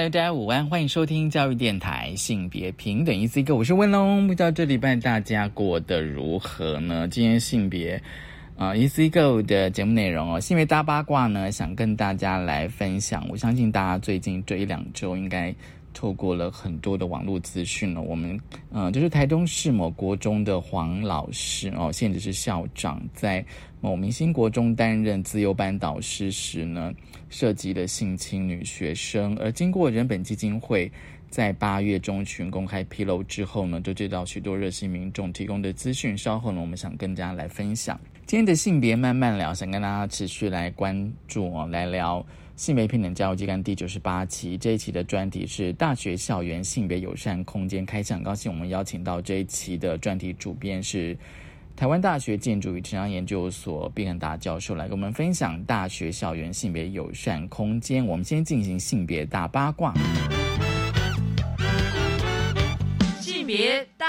大家午安，欢迎收听教育电台性别平等一次一个我是温龙。不知道这礼拜大家过得如何呢？今天性别啊一次一个的节目内容哦，性别大八卦呢，想跟大家来分享。我相信大家最近这一两周应该。透过了很多的网络资讯了，我们呃，就是台东市某国中的黄老师哦，现在是校长，在某明星国中担任自由班导师时呢，涉及了性侵女学生，而经过人本基金会在八月中旬公开披露之后呢，就接到许多热心民众提供的资讯，稍后呢，我们想跟大家来分享今天的性别慢慢聊，想跟大家持续来关注哦，来聊。性别平等教育季刊第九十八期，这一期的专题是大学校园性别友善空间开箱。高兴我们邀请到这一期的专题主编是台湾大学建筑与城乡研究所毕恒达教授，来跟我们分享大学校园性别友善空间。我们先进行性别大八卦。性别大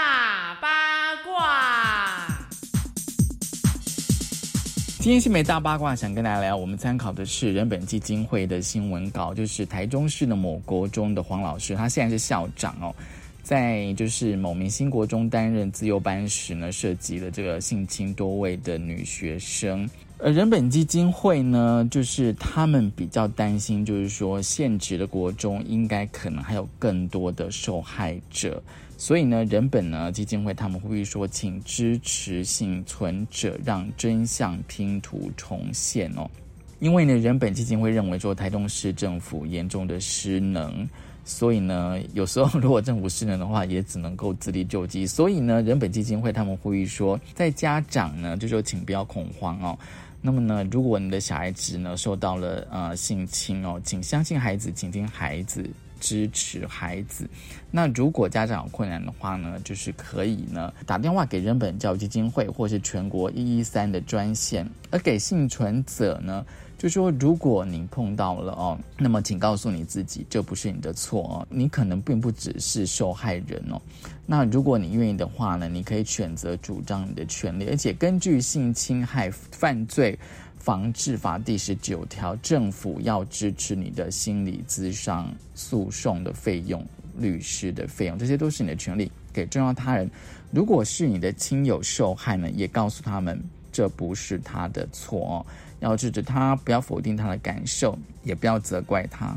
今天新美大八卦，想跟大家聊。我们参考的是人本基金会的新闻稿，就是台中市的某国中的黄老师，他现在是校长哦，在就是某明星国中担任自由班时呢，涉及了这个性侵多位的女学生。而人本基金会呢，就是他们比较担心，就是说现职的国中应该可能还有更多的受害者。所以呢，人本呢基金会他们呼吁说，请支持幸存者，让真相拼图重现哦。因为呢，人本基金会认为说，台东市政府严重的失能，所以呢，有时候如果政府失能的话，也只能够自力救济。所以呢，人本基金会他们呼吁说，在家长呢，就说请不要恐慌哦。那么呢，如果你的小孩子呢受到了呃性侵哦，请相信孩子，请听孩子。支持孩子，那如果家长有困难的话呢，就是可以呢打电话给人本教育基金会或是全国一一三的专线，而给幸存者呢，就说如果您碰到了哦，那么请告诉你自己，这不是你的错哦，你可能并不只是受害人哦。那如果你愿意的话呢，你可以选择主张你的权利，而且根据性侵害犯罪。防治法第十九条，政府要支持你的心理咨商诉讼的费用、律师的费用，这些都是你的权利。给重要他人，如果是你的亲友受害呢，也告诉他们这不是他的错，要制止他，不要否定他的感受，也不要责怪他。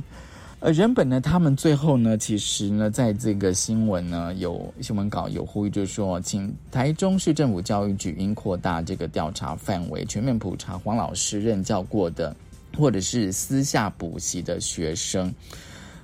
呃，人本呢，他们最后呢，其实呢，在这个新闻呢，有新闻稿有呼吁，就是说，请台中市政府教育局应扩大这个调查范围，全面普查黄老师任教过的，或者是私下补习的学生。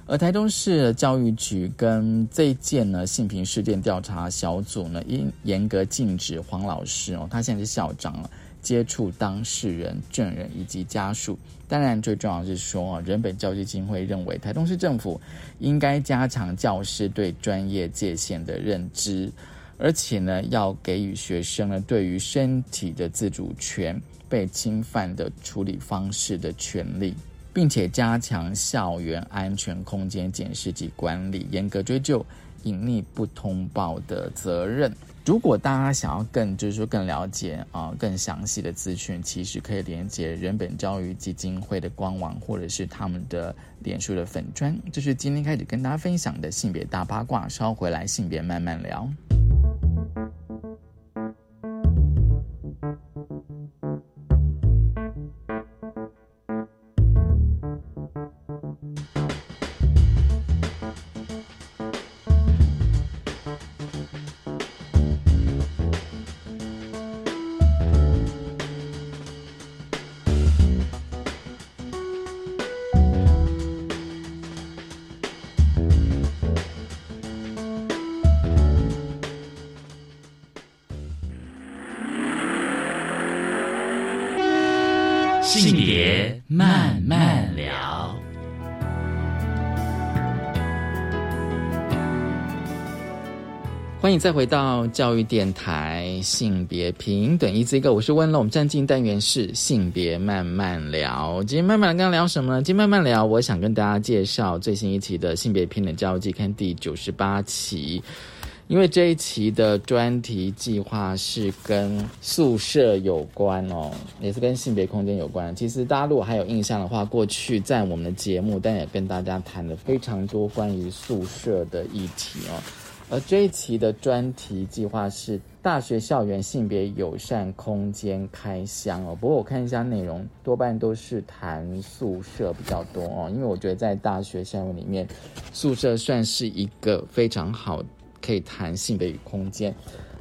而台中市教育局跟这一件呢性平事件调查小组呢，应严格禁止黄老师哦，他现在是校长了。接触当事人、证人以及家属。当然，最重要是说，人本教育基金会认为，台东市政府应该加强教师对专业界限的认知，而且呢，要给予学生呢对于身体的自主权被侵犯的处理方式的权利，并且加强校园安全空间检视及管理，严格追究隐匿不通报的责任。如果大家想要更，就是说更了解啊，更详细的资讯，其实可以连接人本教育基金会的官网，或者是他们的脸书的粉砖。这是今天开始跟大家分享的性别大八卦，稍回来性别慢慢聊。欢迎再回到教育电台性别平等一字一个，我是温龙。我们站进单元是性别慢慢聊。今天慢慢跟聊什么呢？今天慢慢聊，我想跟大家介绍最新一期的性别平等教育季刊第九十八期。因为这一期的专题计划是跟宿舍有关哦，也是跟性别空间有关。其实大家如果还有印象的话，过去在我们的节目，但也跟大家谈了非常多关于宿舍的议题哦。而这一期的专题计划是大学校园性别友善空间开箱哦。不过我看一下内容，多半都是谈宿舍比较多哦。因为我觉得在大学校园里面，宿舍算是一个非常好可以谈性别与空间。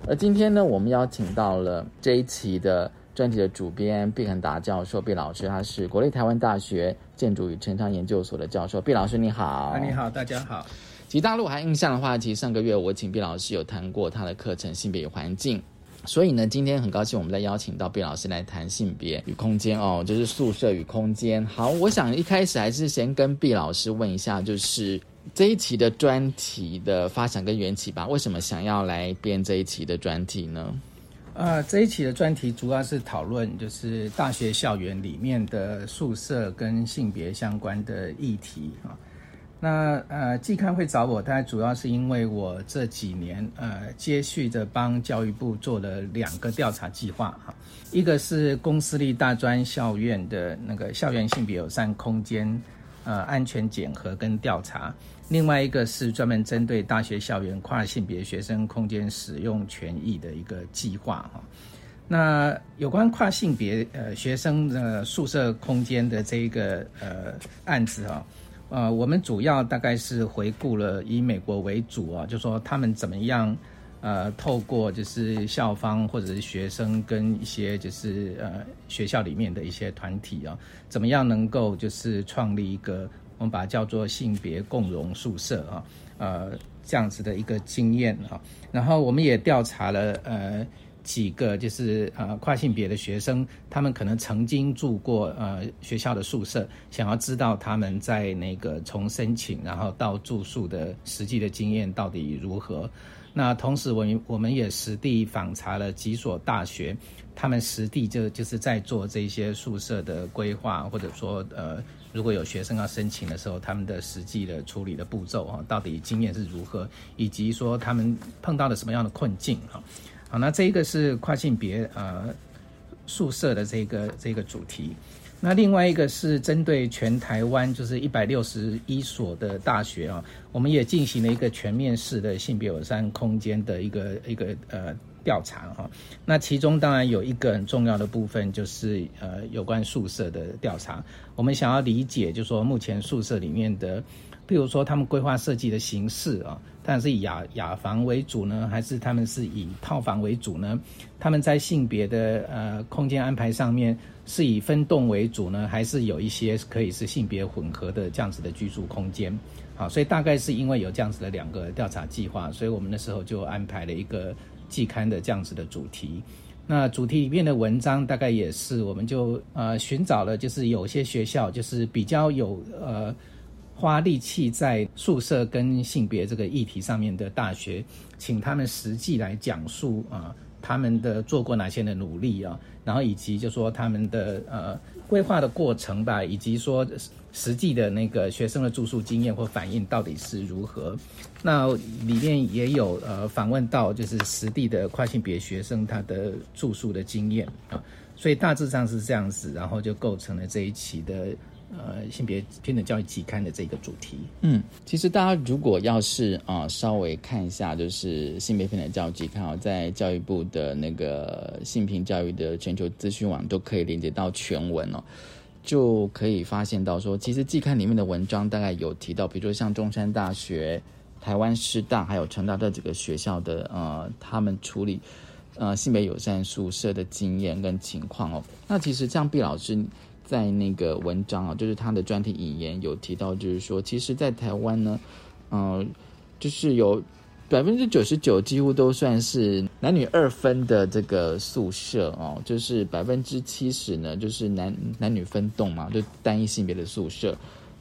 而今天呢，我们邀请到了这一期的专题的主编毕肯达教授，毕老师，他是国立台湾大学建筑与城乡研究所的教授。毕老师你好，你好，大家好。其实大陆还印象的话，其实上个月我请毕老师有谈过他的课程性别与环境，所以呢，今天很高兴我们再邀请到毕老师来谈性别与空间哦，就是宿舍与空间。好，我想一开始还是先跟毕老师问一下，就是这一期的专题的发想跟缘起吧。为什么想要来编这一期的专题呢？呃，这一期的专题主要是讨论就是大学校园里面的宿舍跟性别相关的议题啊。那呃，季刊会找我，大概主要是因为我这几年呃，接续着帮教育部做了两个调查计划哈，一个是公私立大专校院的那个校园性别友善空间呃安全检核跟调查，另外一个是专门针对大学校园跨性别学生空间使用权益的一个计划哈。那有关跨性别呃学生的宿舍空间的这一个呃案子哈。呃，我们主要大概是回顾了以美国为主啊，就说他们怎么样，呃，透过就是校方或者是学生跟一些就是呃学校里面的一些团体啊，怎么样能够就是创立一个我们把它叫做性别共融宿舍啊，呃，这样子的一个经验啊，然后我们也调查了呃。几个就是呃跨性别的学生，他们可能曾经住过呃学校的宿舍，想要知道他们在那个从申请然后到住宿的实际的经验到底如何。那同时我我们也实地访查了几所大学，他们实地就就是在做这些宿舍的规划，或者说呃如果有学生要申请的时候，他们的实际的处理的步骤啊，到底经验是如何，以及说他们碰到了什么样的困境哈。好，那这一个是跨性别呃宿舍的这个这个主题，那另外一个是针对全台湾就是一百六十一所的大学啊，我们也进行了一个全面式的性别友善空间的一个一个呃调查哈。那其中当然有一个很重要的部分就是呃有关宿舍的调查，我们想要理解就说目前宿舍里面的。譬如说，他们规划设计的形式啊，但是以雅雅房为主呢，还是他们是以套房为主呢？他们在性别的呃空间安排上面是以分栋为主呢，还是有一些可以是性别混合的这样子的居住空间？好，所以大概是因为有这样子的两个调查计划，所以我们那时候就安排了一个季刊的这样子的主题。那主题里面的文章大概也是，我们就呃寻找了，就是有些学校就是比较有呃。花力气在宿舍跟性别这个议题上面的大学，请他们实际来讲述啊，他们的做过哪些的努力啊，然后以及就说他们的呃规划的过程吧，以及说实际的那个学生的住宿经验或反应到底是如何。那里面也有呃访问到就是实地的跨性别学生他的住宿的经验啊，所以大致上是这样子，然后就构成了这一期的。呃，性别平等教育期刊的这个主题，嗯，其实大家如果要是啊稍微看一下，就是性别平等教育期刊啊，在教育部的那个性平教育的全球资讯网都可以连接到全文哦，就可以发现到说，其实季刊里面的文章大概有提到，比如说像中山大学、台湾师大还有成大这几个学校的呃，他们处理呃性别友善宿舍的经验跟情况哦。那其实像毕老师。在那个文章啊，就是他的专题引言有提到，就是说，其实，在台湾呢，嗯，就是有百分之九十九几乎都算是男女二分的这个宿舍哦，就是百分之七十呢，就是男男女分栋嘛，就单一性别的宿舍。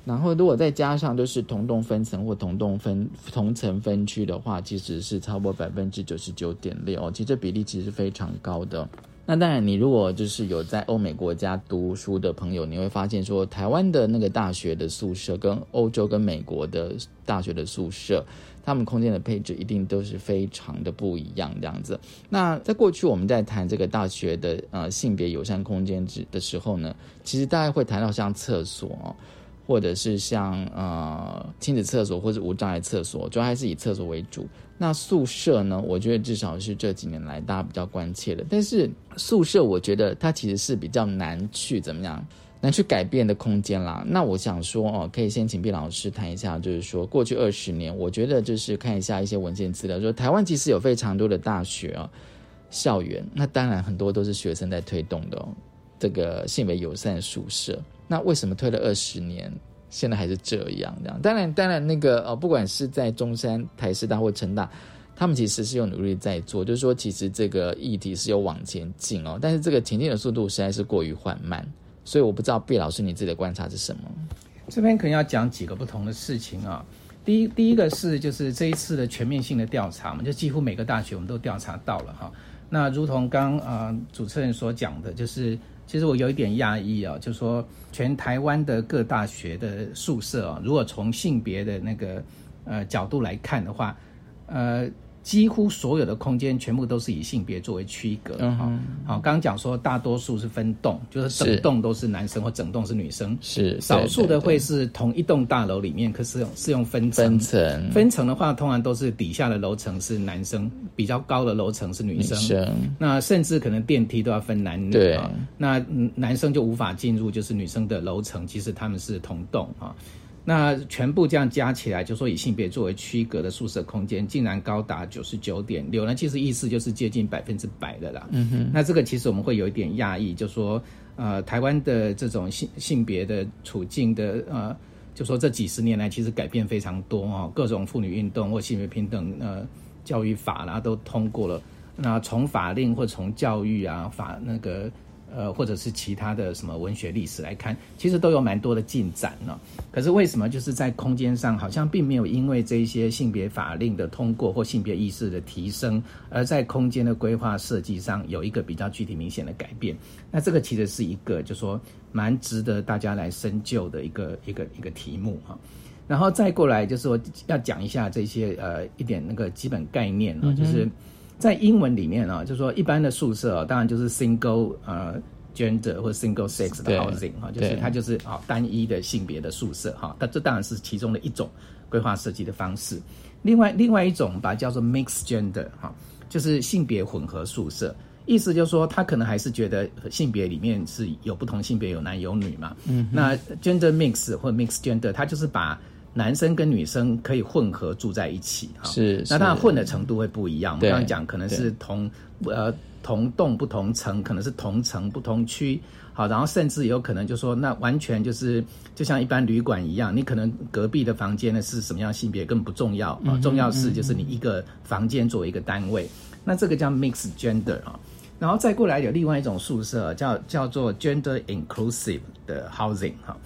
然后如果再加上就是同栋分层或同栋分同层分区的话，其实是超过百分之九十九点六哦，其实这比例其实非常高的。那当然，你如果就是有在欧美国家读书的朋友，你会发现说，台湾的那个大学的宿舍跟欧洲跟美国的大学的宿舍，他们空间的配置一定都是非常的不一样这样子。那在过去我们在谈这个大学的呃性别友善空间之的时候呢，其实大概会谈到像厕所。或者是像呃亲子厕所或者无障碍厕所，主要还是以厕所为主。那宿舍呢？我觉得至少是这几年来大家比较关切的。但是宿舍，我觉得它其实是比较难去怎么样，难去改变的空间啦。那我想说哦，可以先请毕老师谈一下，就是说过去二十年，我觉得就是看一下一些文献资料，说台湾其实有非常多的大学啊校园，那当然很多都是学生在推动的哦，这个性别友善宿舍。那为什么推了二十年，现在还是这样？这样当然，当然那个呃，不管是在中山、台师大或成大，他们其实是有努力在做，就是说其实这个议题是有往前进哦，但是这个前进的速度实在是过于缓慢，所以我不知道毕老师你自己的观察是什么？这边可能要讲几个不同的事情啊。第一，第一个是就是这一次的全面性的调查嘛，就几乎每个大学我们都调查到了哈。那如同刚啊主持人所讲的，就是。其实我有一点讶异啊，就是说全台湾的各大学的宿舍啊，如果从性别的那个呃角度来看的话，呃。几乎所有的空间全部都是以性别作为区隔。哈，好，刚刚讲说大多数是分栋，就是整栋都是男生或整栋是女生。是，少数的会是同一栋大楼里面，可是用是用分层。分层，分层的话，通常都是底下的楼层是男生，比较高的楼层是女生。女生。那甚至可能电梯都要分男女。对。那男生就无法进入，就是女生的楼层，其实他们是同栋啊。那全部这样加起来，就说以性别作为区隔的宿舍空间，竟然高达九十九点六，那其实意思就是接近百分之百的啦。嗯哼，那这个其实我们会有一点讶异，就说呃，台湾的这种性性别的处境的呃，就说这几十年来其实改变非常多哦，各种妇女运动或性别平等呃教育法啦都通过了，那从法令或从教育啊法那个。呃，或者是其他的什么文学历史来看，其实都有蛮多的进展呢。可是为什么就是在空间上，好像并没有因为这一些性别法令的通过或性别意识的提升，而在空间的规划设计上有一个比较具体明显的改变？那这个其实是一个，就说蛮值得大家来深究的一个一个一个题目哈。然后再过来就是说要讲一下这些呃一点那个基本概念啊，就是。在英文里面啊，就是说一般的宿舍啊，当然就是 single 呃 gender 或 single sex 的 housing 哈，就是它就是啊单一的性别的宿舍哈，它这当然是其中的一种规划设计的方式。另外另外一种把它叫做 mixed gender 哈，就是性别混合宿舍，意思就是说他可能还是觉得性别里面是有不同性别有男有女嘛，嗯，那 gender mix 或 mixed gender，它就是把男生跟女生可以混合住在一起，哈，是，那当然混的程度会不一样。我们刚刚讲可能是同呃同栋不同层，可能是同层不同区，好，然后甚至有可能就说那完全就是就像一般旅馆一样，你可能隔壁的房间呢是什么样性别根本不重要啊，重要是就是你一个房间作为一个单位，那这个叫 mixed gender 啊，然后再过来有另外一种宿舍叫叫做 gender inclusive 的 housing 哈。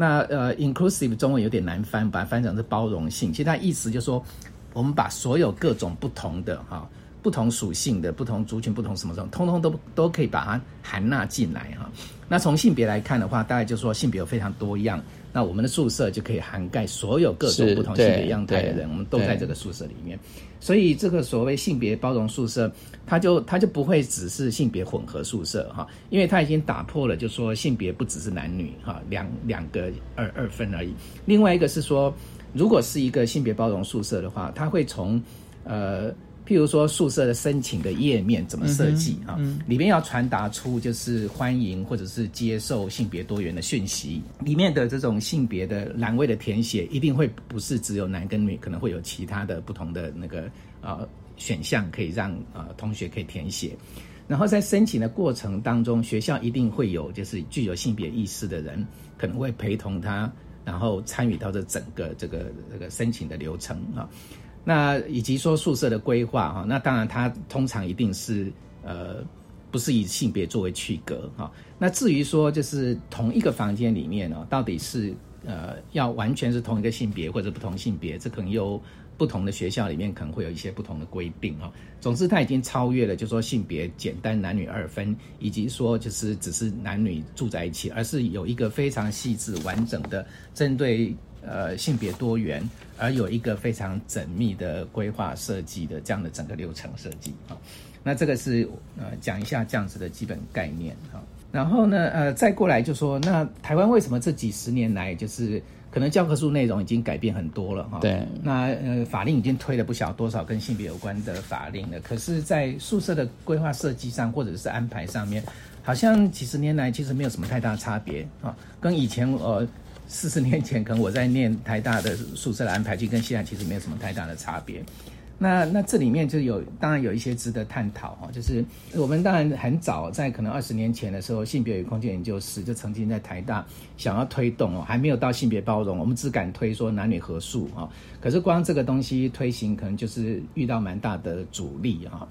那呃，inclusive 中文有点难翻，把它翻成是包容性。其实它意思就是说，我们把所有各种不同的哈、不同属性的、不同族群、不同什么什么，通通都都可以把它含纳进来哈。那从性别来看的话，大概就说性别有非常多样。那我们的宿舍就可以涵盖所有各种不同性别样态的人，我们都在这个宿舍里面。所以这个所谓性别包容宿舍，它就它就不会只是性别混合宿舍哈，因为它已经打破了，就说性别不只是男女哈，两两个二二分而已。另外一个是说，如果是一个性别包容宿舍的话，它会从呃。譬如说宿舍的申请的页面怎么设计啊？里面要传达出就是欢迎或者是接受性别多元的讯息。里面的这种性别的栏位的填写一定会不是只有男跟女，可能会有其他的不同的那个呃选项可以让呃同学可以填写。然后在申请的过程当中，学校一定会有就是具有性别意识的人可能会陪同他，然后参与到这整个这个这个申请的流程啊。那以及说宿舍的规划哈，那当然它通常一定是呃不是以性别作为区隔哈。那至于说就是同一个房间里面呢，到底是呃要完全是同一个性别或者不同性别，这可能又。不同的学校里面可能会有一些不同的规定哈。总之，它已经超越了，就说性别简单男女二分，以及说就是只是男女住在一起，而是有一个非常细致完整的针对呃性别多元，而有一个非常缜密的规划设计的这样的整个流程设计啊。那这个是呃讲一下这样子的基本概念哈。然后呢呃再过来就说，那台湾为什么这几十年来就是。可能教科书内容已经改变很多了哈，对，那呃法令已经推了不小多少跟性别有关的法令了，可是，在宿舍的规划设计上或者是安排上面，好像几十年来其实没有什么太大差别啊，跟以前呃四十年前可能我在念台大的宿舍的安排，就跟现在其实没有什么太大的差别。那那这里面就有，当然有一些值得探讨哈，就是我们当然很早在可能二十年前的时候，性别与空间研究室就曾经在台大想要推动哦，还没有到性别包容，我们只敢推说男女合宿哈。可是光这个东西推行，可能就是遇到蛮大的阻力哈。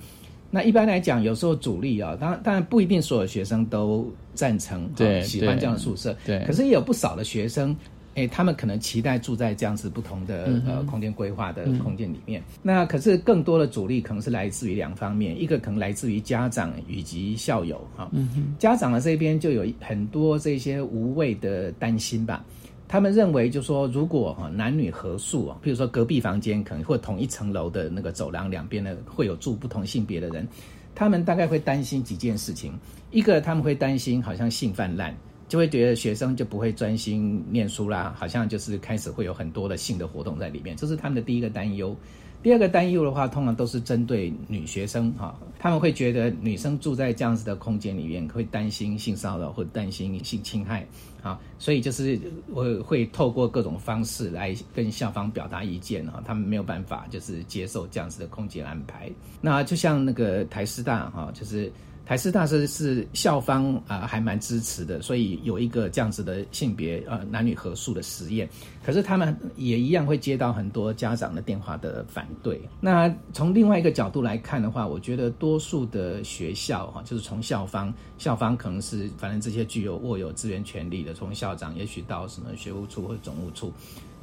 那一般来讲，有时候主力啊，当然当然不一定所有学生都赞成，对，喜欢这样的宿舍，对，可是也有不少的学生。哎，他们可能期待住在这样子不同的呃空间规划的空间里面。那可是更多的阻力可能是来自于两方面，一个可能来自于家长以及校友哈。家长的这边就有很多这些无谓的担心吧。他们认为就说，如果哈男女合宿啊，比如说隔壁房间可能或同一层楼的那个走廊两边呢会有住不同性别的人，他们大概会担心几件事情。一个他们会担心好像性泛滥。就会觉得学生就不会专心念书啦，好像就是开始会有很多的性的活动在里面，这是他们的第一个担忧。第二个担忧的话，通常都是针对女学生哈，他们会觉得女生住在这样子的空间里面，会担心性骚扰或担心性侵害啊，所以就是会会透过各种方式来跟校方表达意见哈，他们没有办法就是接受这样子的空间安排。那就像那个台师大哈，就是。台师大是是校方啊，还蛮支持的，所以有一个这样子的性别呃男女合宿的实验。可是他们也一样会接到很多家长的电话的反对。那从另外一个角度来看的话，我觉得多数的学校哈，就是从校方，校方可能是反正这些具有握有资源权利的，从校长也许到什么学务处或者总务处，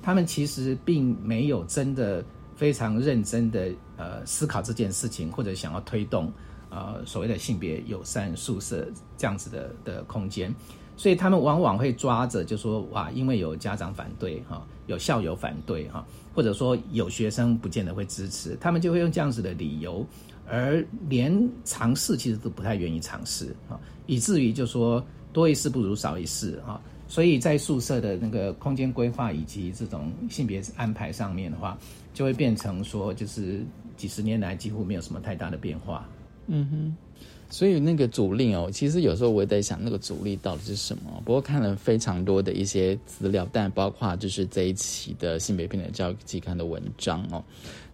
他们其实并没有真的非常认真的呃思考这件事情，或者想要推动。呃，所谓的性别友善宿舍这样子的的空间，所以他们往往会抓着就说哇，因为有家长反对哈，有校友反对哈，或者说有学生不见得会支持，他们就会用这样子的理由，而连尝试其实都不太愿意尝试啊，以至于就说多一事不如少一事啊，所以在宿舍的那个空间规划以及这种性别安排上面的话，就会变成说就是几十年来几乎没有什么太大的变化。嗯哼，所以那个阻力哦，其实有时候我也在想，那个阻力到底是什么？不过看了非常多的一些资料，但包括就是这一期的性别平等教育期刊的文章哦。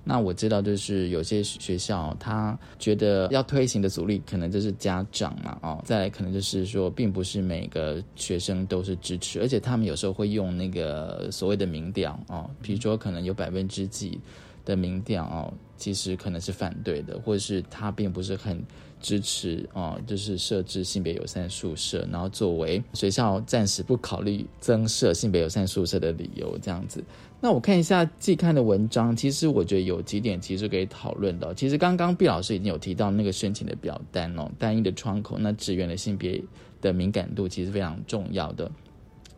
那我知道，就是有些学校他觉得要推行的阻力，可能就是家长嘛哦。再来，可能就是说，并不是每个学生都是支持，而且他们有时候会用那个所谓的民调哦，比如说可能有百分之几。的民调哦，其实可能是反对的，或者是他并不是很支持哦，就是设置性别友善宿舍，然后作为学校暂时不考虑增设性别友善宿舍的理由这样子。那我看一下季刊的文章，其实我觉得有几点其实可以讨论的。其实刚刚毕老师已经有提到那个申请的表单哦，单一的窗口，那职员的性别的敏感度其实非常重要的。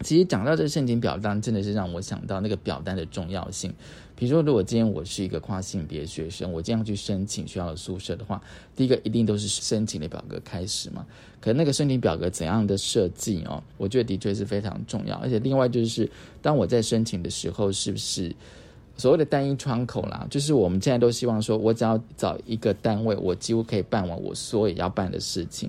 其实讲到这个申请表单，真的是让我想到那个表单的重要性。比如说，如果今天我是一个跨性别学生，我这样去申请学校的宿舍的话，第一个一定都是申请的表格开始嘛。可那个申请表格怎样的设计哦，我觉得的确是非常重要。而且另外就是，当我在申请的时候，是不是所谓的单一窗口啦？就是我们现在都希望说，我只要找一个单位，我几乎可以办完我所有要办的事情。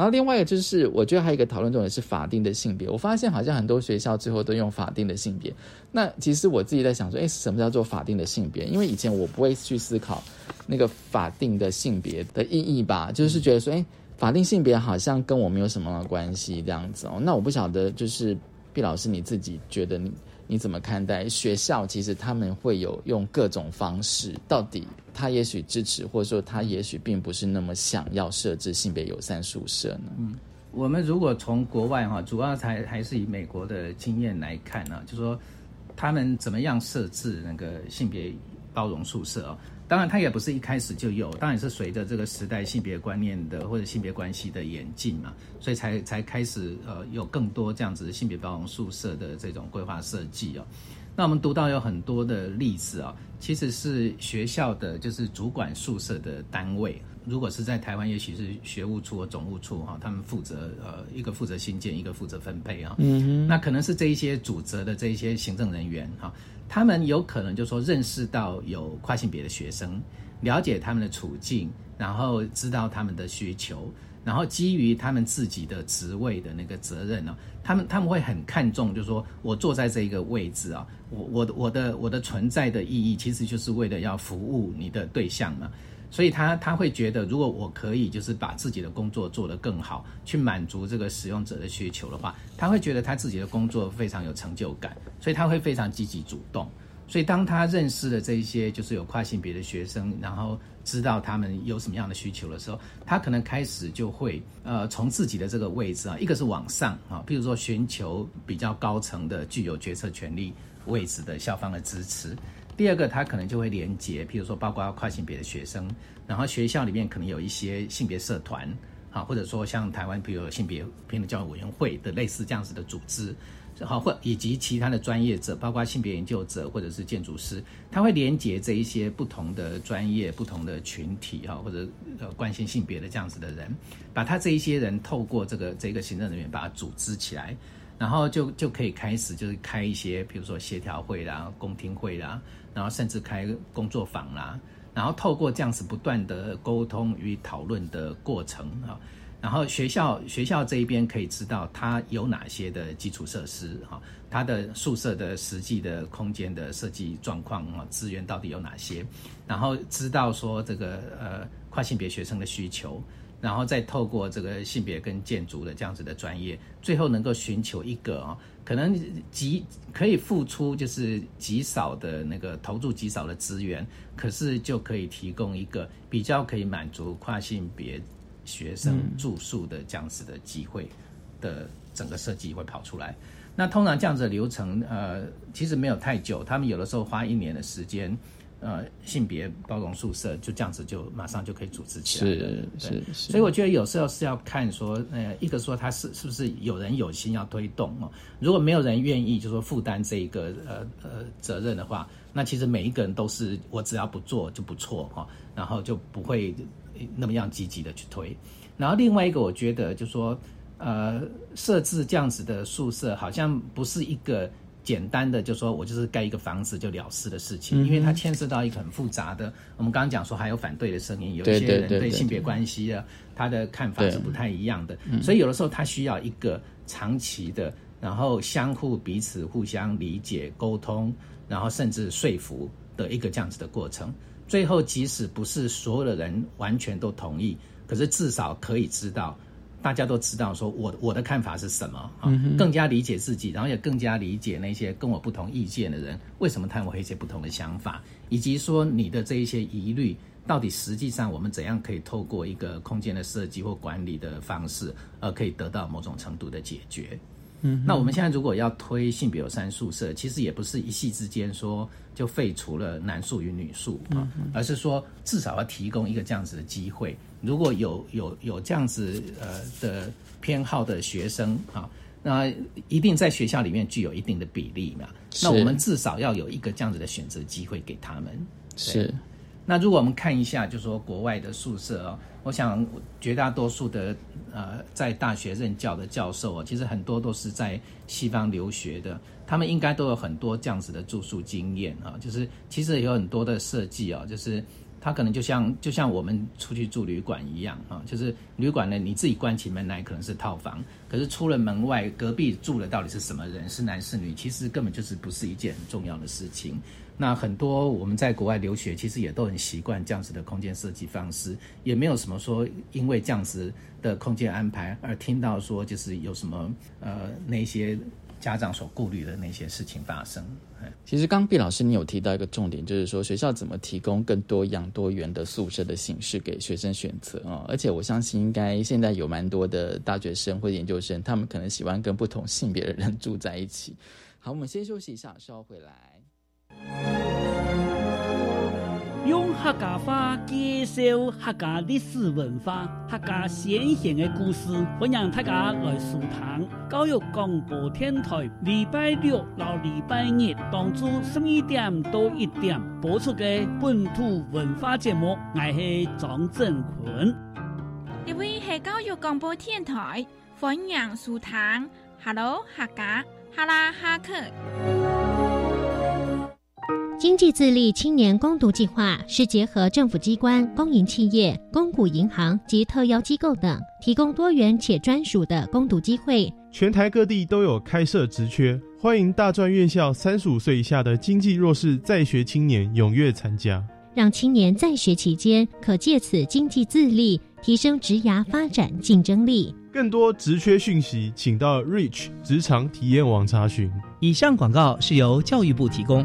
然后另外一个就是，我觉得还有一个讨论重点是法定的性别。我发现好像很多学校最后都用法定的性别。那其实我自己在想说，哎，什么叫做法定的性别？因为以前我不会去思考那个法定的性别的意义吧，就是觉得说，哎，法定性别好像跟我没有什么关系这样子哦。那我不晓得，就是毕老师你自己觉得你。你怎么看待学校？其实他们会有用各种方式，到底他也许支持，或者说他也许并不是那么想要设置性别友善宿舍呢？嗯，我们如果从国外哈，主要还还是以美国的经验来看呢，就说他们怎么样设置那个性别包容宿舍哦。当然，它也不是一开始就有，当然是随着这个时代性别观念的或者性别关系的演进嘛，所以才才开始呃有更多这样子的性别包容宿舍的这种规划设计哦。那我们读到有很多的例子啊，其实是学校的就是主管宿舍的单位。如果是在台湾，也许是学务处或总务处哈，他们负责呃一个负责新建，一个负责分配啊。嗯。那可能是这一些主责的这一些行政人员哈，他们有可能就说认识到有跨性别的学生，了解他们的处境，然后知道他们的需求，然后基于他们自己的职位的那个责任呢，他们他们会很看重，就是说我坐在这一个位置啊，我我的我的我的存在的意义，其实就是为了要服务你的对象嘛。所以他他会觉得，如果我可以就是把自己的工作做得更好，去满足这个使用者的需求的话，他会觉得他自己的工作非常有成就感，所以他会非常积极主动。所以当他认识了这些就是有跨性别的学生，然后知道他们有什么样的需求的时候，他可能开始就会呃从自己的这个位置啊，一个是往上啊，譬如说寻求比较高层的具有决策权力位置的校方的支持。第二个，他可能就会连接，譬如说，包括跨性别的学生，然后学校里面可能有一些性别社团，啊，或者说像台湾，比如性别平等教育委员会的类似这样子的组织，好，或以及其他的专业者，包括性别研究者或者是建筑师，他会连接这一些不同的专业、不同的群体，哈，或者呃关心性别的这样子的人，把他这一些人透过这个这个行政人员把它组织起来，然后就就可以开始就是开一些，比如说协调会啦、公听会啦。然后甚至开工作坊啦，然后透过这样子不断的沟通与讨论的过程啊，然后学校学校这一边可以知道它有哪些的基础设施哈，它的宿舍的实际的空间的设计状况啊，资源到底有哪些，然后知道说这个呃跨性别学生的需求。然后再透过这个性别跟建筑的这样子的专业，最后能够寻求一个啊，可能极可以付出就是极少的那个投入极少的资源，可是就可以提供一个比较可以满足跨性别学生住宿的这样子的机会的整个设计会跑出来。那通常这样子的流程，呃，其实没有太久，他们有的时候花一年的时间。呃，性别包容宿舍就这样子，就马上就可以组织起来了。是是，所以我觉得有时候是要看说，呃，一个说他是是不是有人有心要推动哦。如果没有人愿意，就说负担这一个呃呃责任的话，那其实每一个人都是我只要不做就不错哈，然后就不会那么样积极的去推。然后另外一个，我觉得就说，呃，设置这样子的宿舍好像不是一个。简单的就说，我就是盖一个房子就了事的事情，因为它牵涉到一个很复杂的。我们刚刚讲说还有反对的声音，有一些人对性别关系啊，他的看法是不太一样的。所以有的时候他需要一个长期的，然后相互彼此互相理解、沟通，然后甚至说服的一个这样子的过程。最后，即使不是所有的人完全都同意，可是至少可以知道。大家都知道，说我我的看法是什么啊？更加理解自己，然后也更加理解那些跟我不同意见的人，为什么他们会一些不同的想法，以及说你的这一些疑虑，到底实际上我们怎样可以透过一个空间的设计或管理的方式，而可以得到某种程度的解决。嗯，那我们现在如果要推性别友善宿舍，其实也不是一夕之间说就废除了男宿与女宿啊，而是说至少要提供一个这样子的机会。如果有有有这样子呃的偏好的学生啊，那一定在学校里面具有一定的比例嘛。那我们至少要有一个这样子的选择机会给他们。是。那如果我们看一下，就说国外的宿舍哦，我想绝大多数的呃在大学任教的教授哦，其实很多都是在西方留学的，他们应该都有很多这样子的住宿经验啊。就是其实有很多的设计哦，就是他可能就像就像我们出去住旅馆一样啊，就是旅馆呢你自己关起门来可能是套房，可是出了门外隔壁住的到底是什么人，是男是女，其实根本就是不是一件很重要的事情。那很多我们在国外留学，其实也都很习惯这样子的空间设计方式，也没有什么说因为这样子的空间安排而听到说就是有什么呃那些家长所顾虑的那些事情发生。其实刚毕老师你有提到一个重点，就是说学校怎么提供更多样多元的宿舍的形式给学生选择啊！而且我相信，应该现在有蛮多的大学生或研究生，他们可能喜欢跟不同性别的人住在一起。好，我们先休息一下，稍后回来。用客家话介绍客家历史文化、客家先贤的故事，欢迎大家来收听教育广播电台礼拜六到礼拜日当中十一点到一点播出的本土文化节目。我是张振坤，呢位是教育广播电台，欢迎收听 Hello 客家哈拉哈克。经济自立青年攻读计划是结合政府机关、公营企业、公股银行及特邀机构等，提供多元且专属的攻读机会。全台各地都有开设职缺，欢迎大专院校三十五岁以下的经济弱势在学青年踊跃参加，让青年在学期间可借此经济自立，提升职涯发展竞争力。更多职缺讯息，请到 Reach 职场体验网查询。以上广告是由教育部提供。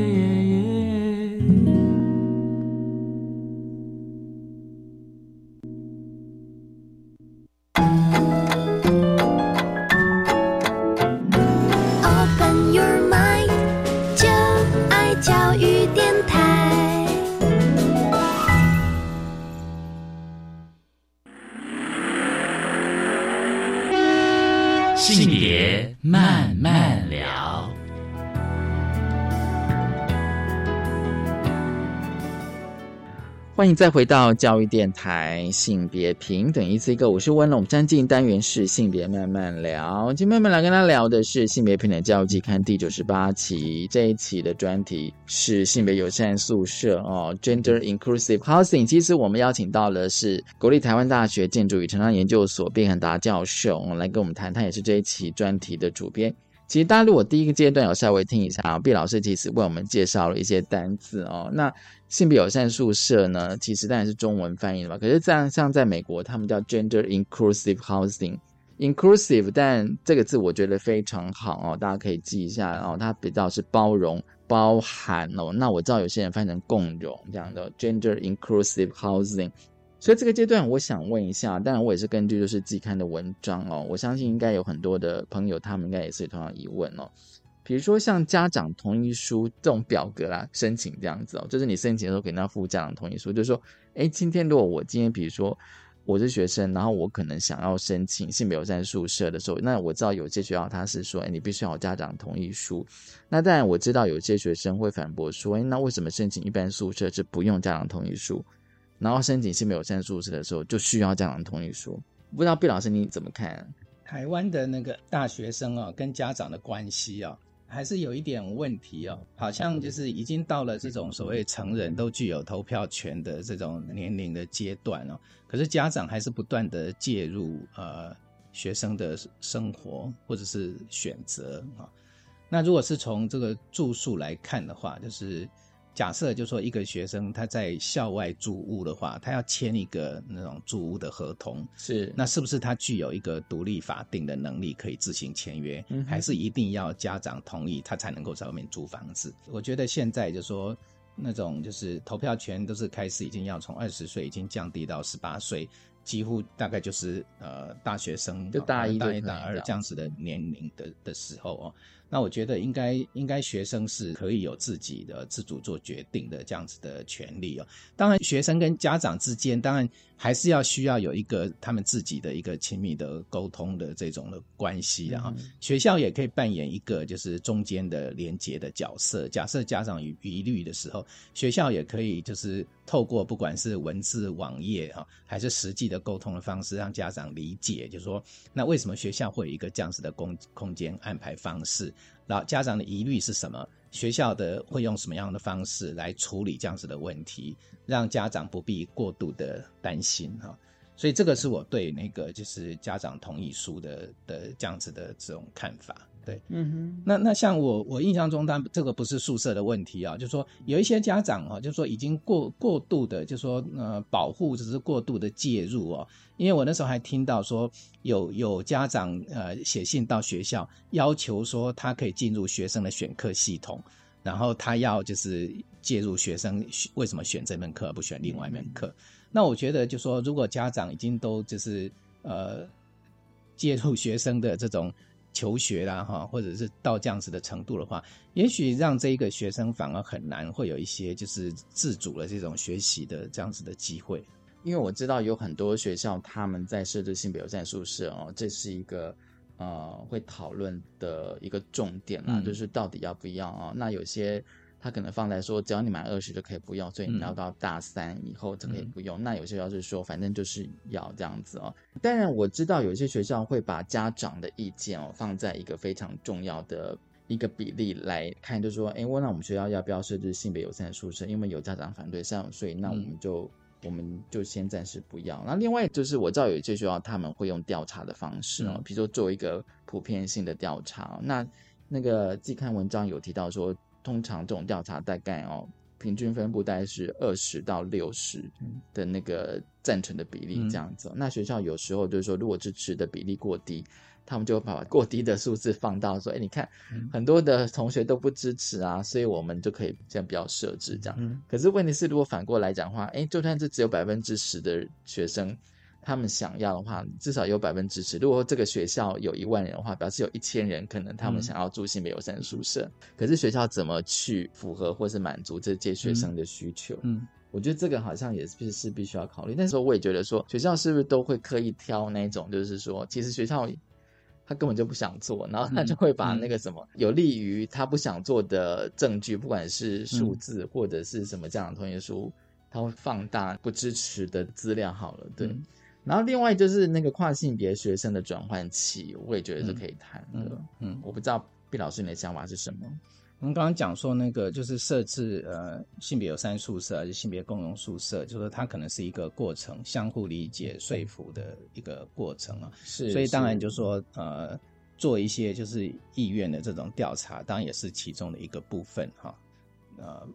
Man. 欢迎再回到教育电台性别平等一次一个，我是温龙张静，单元是性别慢慢聊。今天慢慢来跟他聊的是性别平等教育季刊第九十八期，这一期的专题是性别友善宿舍哦，Gender Inclusive Housing。其实我们邀请到的是国立台湾大学建筑与城乡研究所毕恒达教授来跟我们谈，他也是这一期专题的主编。其实大家如果第一个阶段有稍微听一下啊，毕老师其实为我们介绍了一些单字哦。那性别友善宿舍呢，其实当然是中文翻译的嘛。可是这样像在美国，他们叫 gender inclusive housing，inclusive，但这个字我觉得非常好哦，大家可以记一下哦。它比较是包容、包含哦。那我知道有些人翻成共融这样的 gender inclusive housing。所以这个阶段，我想问一下，当然我也是根据就是自己看的文章哦，我相信应该有很多的朋友，他们应该也是同样疑问哦。比如说像家长同意书这种表格啦，申请这样子哦，就是你申请的时候给他附家长同意书，就是说，哎，今天如果我今天比如说我是学生，然后我可能想要申请性别友善宿舍的时候，那我知道有些学校他是说，哎，你必须要有家长同意书。那当然我知道有些学生会反驳说，哎，那为什么申请一般宿舍是不用家长同意书？然后申请性别友善宿舍的时候，就需要家长同意书。不知道毕老师你怎么看？台湾的那个大学生哦，跟家长的关系哦，还是有一点问题哦。好像就是已经到了这种所谓成人都具有投票权的这种年龄的阶段哦，可是家长还是不断的介入呃学生的生活或者是选择啊。那如果是从这个住宿来看的话，就是。假设就说一个学生他在校外住屋的话，他要签一个那种住屋的合同，是那是不是他具有一个独立法定的能力可以自行签约，还是一定要家长同意他才能够在外面租房子？我觉得现在就说那种就是投票权都是开始已经要从二十岁已经降低到十八岁，几乎大概就是呃大学生，就大一大一大二这样子的年龄的的时候哦。那我觉得应该应该学生是可以有自己的自主做决定的这样子的权利哦。当然，学生跟家长之间当然还是要需要有一个他们自己的一个亲密的沟通的这种的关系，然后学校也可以扮演一个就是中间的连接的角色。假设家长有疑虑的时候，学校也可以就是透过不管是文字网页啊，还是实际的沟通的方式，让家长理解，就是说那为什么学校会有一个这样子的空空间安排方式。老家长的疑虑是什么？学校的会用什么样的方式来处理这样子的问题，让家长不必过度的担心哈。所以这个是我对那个就是家长同意书的的这样子的这种看法。对，嗯哼，那那像我我印象中，但这个不是宿舍的问题啊，就是说有一些家长啊，就是说已经过过度的，就是说呃保护只是过度的介入哦，因为我那时候还听到说有有家长呃写信到学校要求说他可以进入学生的选课系统，然后他要就是介入学生为什么选这门课而不选另外一门课，那我觉得就说如果家长已经都就是呃介入学生的这种。求学啦，哈，或者是到这样子的程度的话，也许让这一个学生反而很难会有一些就是自主的这种学习的这样子的机会。因为我知道有很多学校他们在设置性别友善宿舍哦，这是一个呃会讨论的一个重点啦，就是到底要不要啊？那有些。他可能放在说，只要你满二十就可以不用，所以你要到大三以后就可以不用。那有些学校是说，反正就是要这样子哦。当然我知道有些学校会把家长的意见哦放在一个非常重要的一个比例来看，就说，哎，问那我们学校要不要设置性别友善的宿舍？因为有家长反对上，所以那我们就我们就先暂时不要。那另外就是我知道有些学校他们会用调查的方式哦，比如说做一个普遍性的调查。那那个季刊文章有提到说。通常这种调查大概哦，平均分布大概是二十到六十的那个赞成的比例这样子。那学校有时候就是说，如果支持的比例过低，他们就会把过低的数字放到说，哎，你看很多的同学都不支持啊，所以我们就可以这样比较设置这样。可是问题是，如果反过来讲话，哎，就算是只有百分之十的学生。他们想要的话，至少有百分之十。如果这个学校有一万人的话，表示有一千人可能他们想要住新北友善宿舍。可是学校怎么去符合或是满足这届学生的需求？嗯，我觉得这个好像也是是必须要考虑。但是我也觉得说，学校是不是都会刻意挑那种，就是说，其实学校他根本就不想做，然后他就会把那个什么有利于他不想做的证据，不管是数字或者是什么这样的同学书，他会放大不支持的资料。好了，对。然后另外就是那个跨性别学生的转换期，我也觉得是可以谈的。嗯，我不知道毕老师你的想法是什么？我们刚刚讲说那个就是设置呃性别有三宿舍还是性别共融宿舍，就是它可能是一个过程，相互理解、说服的一个过程啊。是，所以当然就说呃做一些就是意愿的这种调查，当然也是其中的一个部分哈。呃。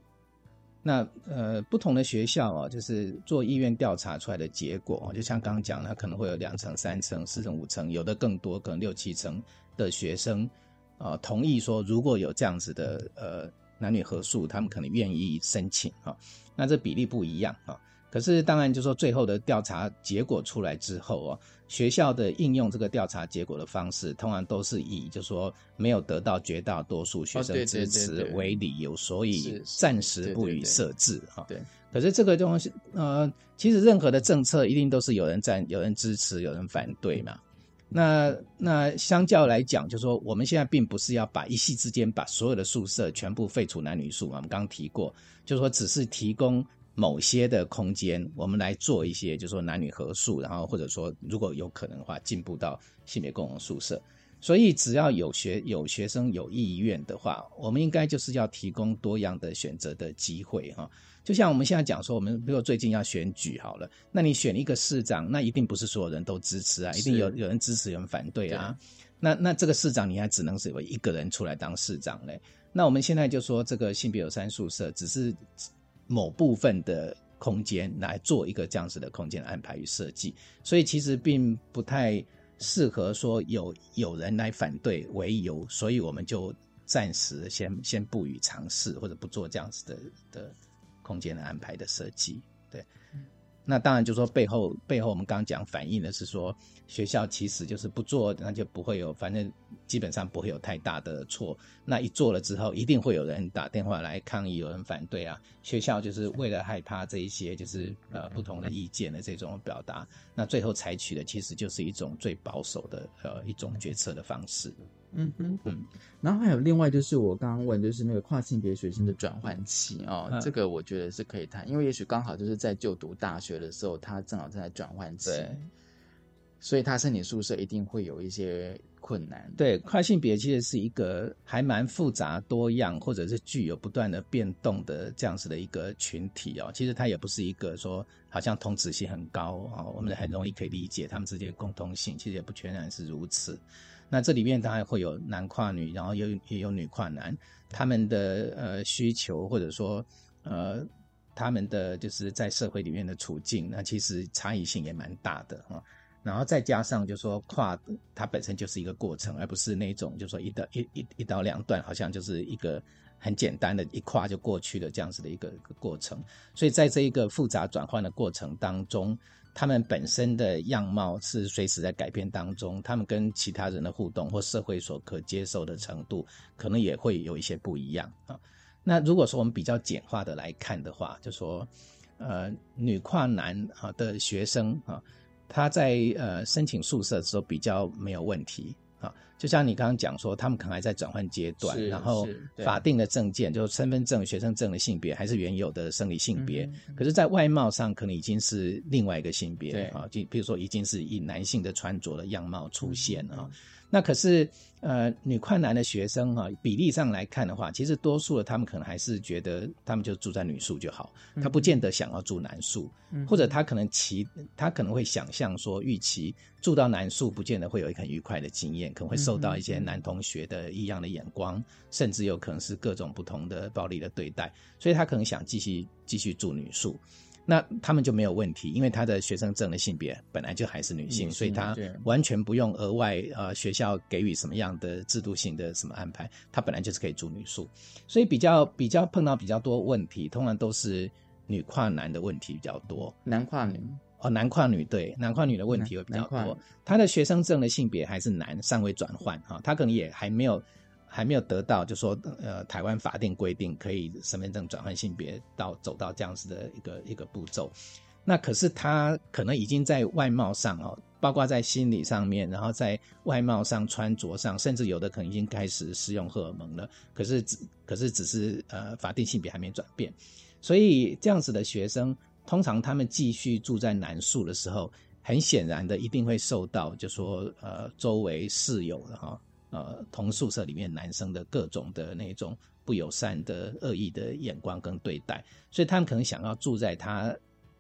那呃，不同的学校啊，就是做意愿调查出来的结果，就像刚刚讲，它可能会有两层、三层、四层、五层，有的更多，可能六七层的学生啊，同意说如果有这样子的呃男女合宿，他们可能愿意申请啊。那这比例不一样啊。可是当然，就说最后的调查结果出来之后哦。学校的应用这个调查结果的方式，通常都是以就说没有得到绝大多数学生支持为理由，所以暂时不予设置哈。对。可是这个东西，呃，其实任何的政策一定都是有人赞、有人支持、有人反对嘛。那那相较来讲，就说我们现在并不是要把一夕之间把所有的宿舍全部废除男女宿嘛。我们刚刚提过，就说只是提供。某些的空间，我们来做一些，就是说男女合宿，然后或者说如果有可能的话，进步到性别共同宿舍。所以只要有学有学生有意愿的话，我们应该就是要提供多样的选择的机会哈。就像我们现在讲说，我们比如最近要选举好了，那你选一个市长，那一定不是所有人都支持啊，一定有有人支持，有人反对啊。那那这个市长你还只能是为一个人出来当市长嘞。那我们现在就说这个性别友善宿舍只是。某部分的空间来做一个这样子的空间安排与设计，所以其实并不太适合说有有人来反对为由，所以我们就暂时先先不予尝试或者不做这样子的的空间的安排的设计。对，那当然就说背后背后我们刚刚讲反映的是说学校其实就是不做，那就不会有，反正基本上不会有太大的错。那一做了之后，一定会有人打电话来抗议，有人反对啊。学校就是为了害怕这一些就是呃不同的意见的这种表达，那最后采取的其实就是一种最保守的呃一种决策的方式。嗯哼嗯，然后还有另外就是我刚刚问，就是那个跨性别学生的转换期哦，这个我觉得是可以谈，因为也许刚好就是在就读大学的时候，他正好正在转换期，所以他申请宿舍一定会有一些困难。对，跨性别其实是一个还蛮复杂多样，或者是具有不断的变动的这样子的一个群体哦。其实它也不是一个说好像同质性很高啊，我们很容易可以理解他们之间的共通性，其实也不全然是如此。那这里面当然会有男跨女，然后有也有女跨男，他们的呃需求或者说呃他们的就是在社会里面的处境，那其实差异性也蛮大的哈。然后再加上就说跨它本身就是一个过程，而不是那种就说一刀一一一刀两断，好像就是一个很简单的一跨就过去的这样子的一个一个过程。所以在这一个复杂转换的过程当中。他们本身的样貌是随时在改变当中，他们跟其他人的互动或社会所可接受的程度，可能也会有一些不一样啊。那如果说我们比较简化的来看的话，就说，呃，女跨男啊的学生啊，他在呃申请宿舍的时候比较没有问题。啊，就像你刚刚讲说，他们可能还在转换阶段，然后法定的证件，就是身份证、学生证的性别还是原有的生理性别，可是，在外貌上可能已经是另外一个性别啊，就比如说已经是以男性的穿着的样貌出现啊。那可是，呃，女跨男的学生哈，比例上来看的话，其实多数的他们可能还是觉得他们就住在女宿就好，他不见得想要住男宿，或者他可能其他可能会想象说，预期住到男宿不见得会有一个很愉快的经验，可能会受到一些男同学的异样的眼光，甚至有可能是各种不同的暴力的对待，所以他可能想继续继续住女宿。那他们就没有问题，因为他的学生证的性别本来就还是女性，所以他完全不用额外呃学校给予什么样的制度性的什么安排，他本来就是可以住女宿，所以比较比较碰到比较多问题，通常都是女跨男的问题比较多，男跨女哦，男跨女对，男跨女的问题会比较多，他的学生证的性别还是男，尚未转换哈，他可能也还没有。还没有得到，就说呃，台湾法定规定可以身份证转换性别到走到这样子的一个一个步骤，那可是他可能已经在外貌上哦，包括在心理上面，然后在外貌上、穿着上，甚至有的可能已经开始使用荷尔蒙了。可是只可是只是呃，法定性别还没转变，所以这样子的学生，通常他们继续住在男宿的时候，很显然的一定会受到就说呃周围室友的哈。呃，同宿舍里面男生的各种的那种不友善的恶意的眼光跟对待，所以他们可能想要住在他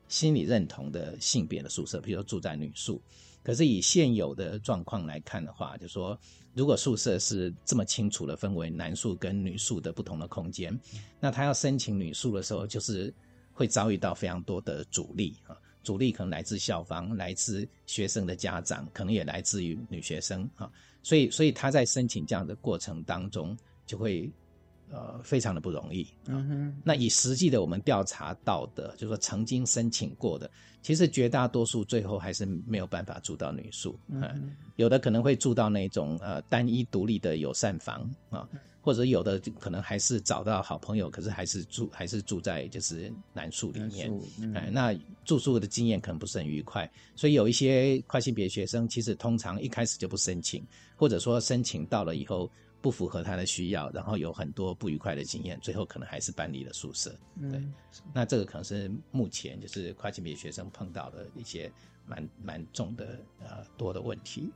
心里认同的性别的宿舍，比如说住在女宿。可是以现有的状况来看的话，就说如果宿舍是这么清楚的分为男宿跟女宿的不同的空间，那他要申请女宿的时候，就是会遭遇到非常多的阻力啊。阻力可能来自校方，来自学生的家长，可能也来自于女学生啊。所以，所以他在申请这样的过程当中，就会呃非常的不容易。嗯哼。那以实际的我们调查到的，就是说曾经申请过的，其实绝大多数最后还是没有办法住到女宿。嗯。有的可能会住到那种呃单一独立的友善房啊。或者有的可能还是找到好朋友，可是还是住还是住在就是男宿里面，哎，那住宿的经验可能不是很愉快，所以有一些跨性别学生其实通常一开始就不申请，或者说申请到了以后不符合他的需要，然后有很多不愉快的经验，最后可能还是搬离了宿舍。对，那这个可能是目前就是跨性别学生碰到的一些蛮蛮重的呃多的问题。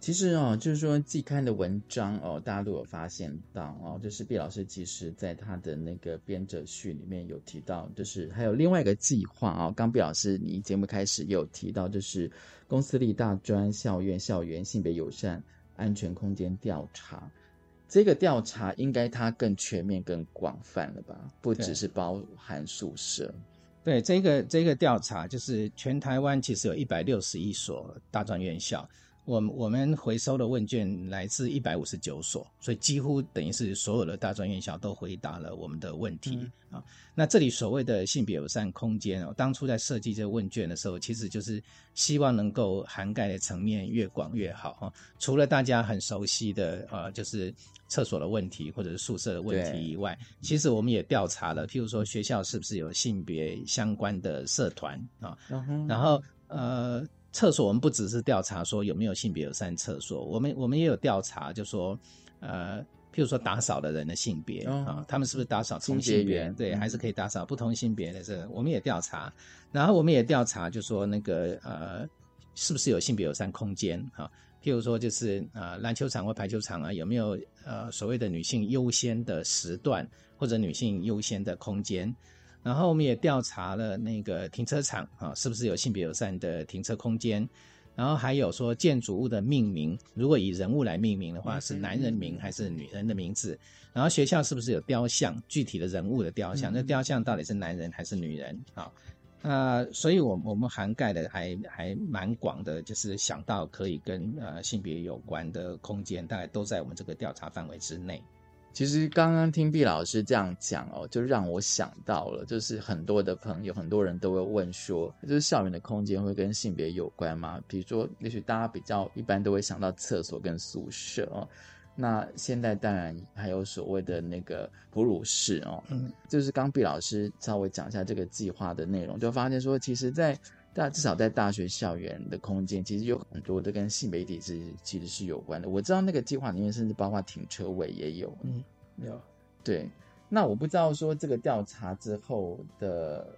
其实哦，就是说自己看的文章哦，大家都有发现到哦，就是毕老师其实在他的那个编者序里面有提到，就是还有另外一个计划哦。刚毕老师你节目开始也有提到，就是公司立大专校院校园性别友善安全空间调查。这个调查应该它更全面、更广泛了吧？不只是包含宿舍。对，这个这个调查就是全台湾其实有一百六十一所大专院校。我们我们回收的问卷来自一百五十九所，所以几乎等于是所有的大专院校都回答了我们的问题、啊。那这里所谓的性别友善空间哦，当初在设计这个问卷的时候，其实就是希望能够涵盖的层面越广越好哈、除了大家很熟悉的呃，就是厕所的问题或者是宿舍的问题以外，其实我们也调查了，譬如说学校是不是有性别相关的社团啊，然后呃，厕所我们不只是调查说有没有性别友善厕所，我们我们也有调查，就说呃，譬如说打扫的人的性别、啊，他们是不是打扫同性别？对，嗯还是可以打扫不同性别的这个，我们也调查，然后我们也调查，就说那个呃，是不是有性别友善空间啊？譬如说，就是呃，篮球场或排球场啊，有没有呃所谓的女性优先的时段或者女性优先的空间？然后我们也调查了那个停车场啊，是不是有性别友善的停车空间？然后还有说建筑物的命名，如果以人物来命名的话，是男人名还是女人的名字？然后学校是不是有雕像，具体的人物的雕像？那雕像到底是男人还是女人啊？那所以我，我们涵盖的还还蛮广的，就是想到可以跟呃性别有关的空间，大概都在我们这个调查范围之内。其实刚刚听毕老师这样讲哦，就让我想到了，就是很多的朋友，很多人都会问说，就是校园的空间会跟性别有关吗？比如说，也许大家比较一般都会想到厕所跟宿舍哦。那现在当然还有所谓的那个哺乳室哦，嗯，就是刚毕老师稍微讲一下这个计划的内容，就发现说，其实，在大至少在大学校园的空间，其实有很多的跟性媒体是其实是有关的。我知道那个计划里面甚至包括停车位也有，嗯，有。对，那我不知道说这个调查之后的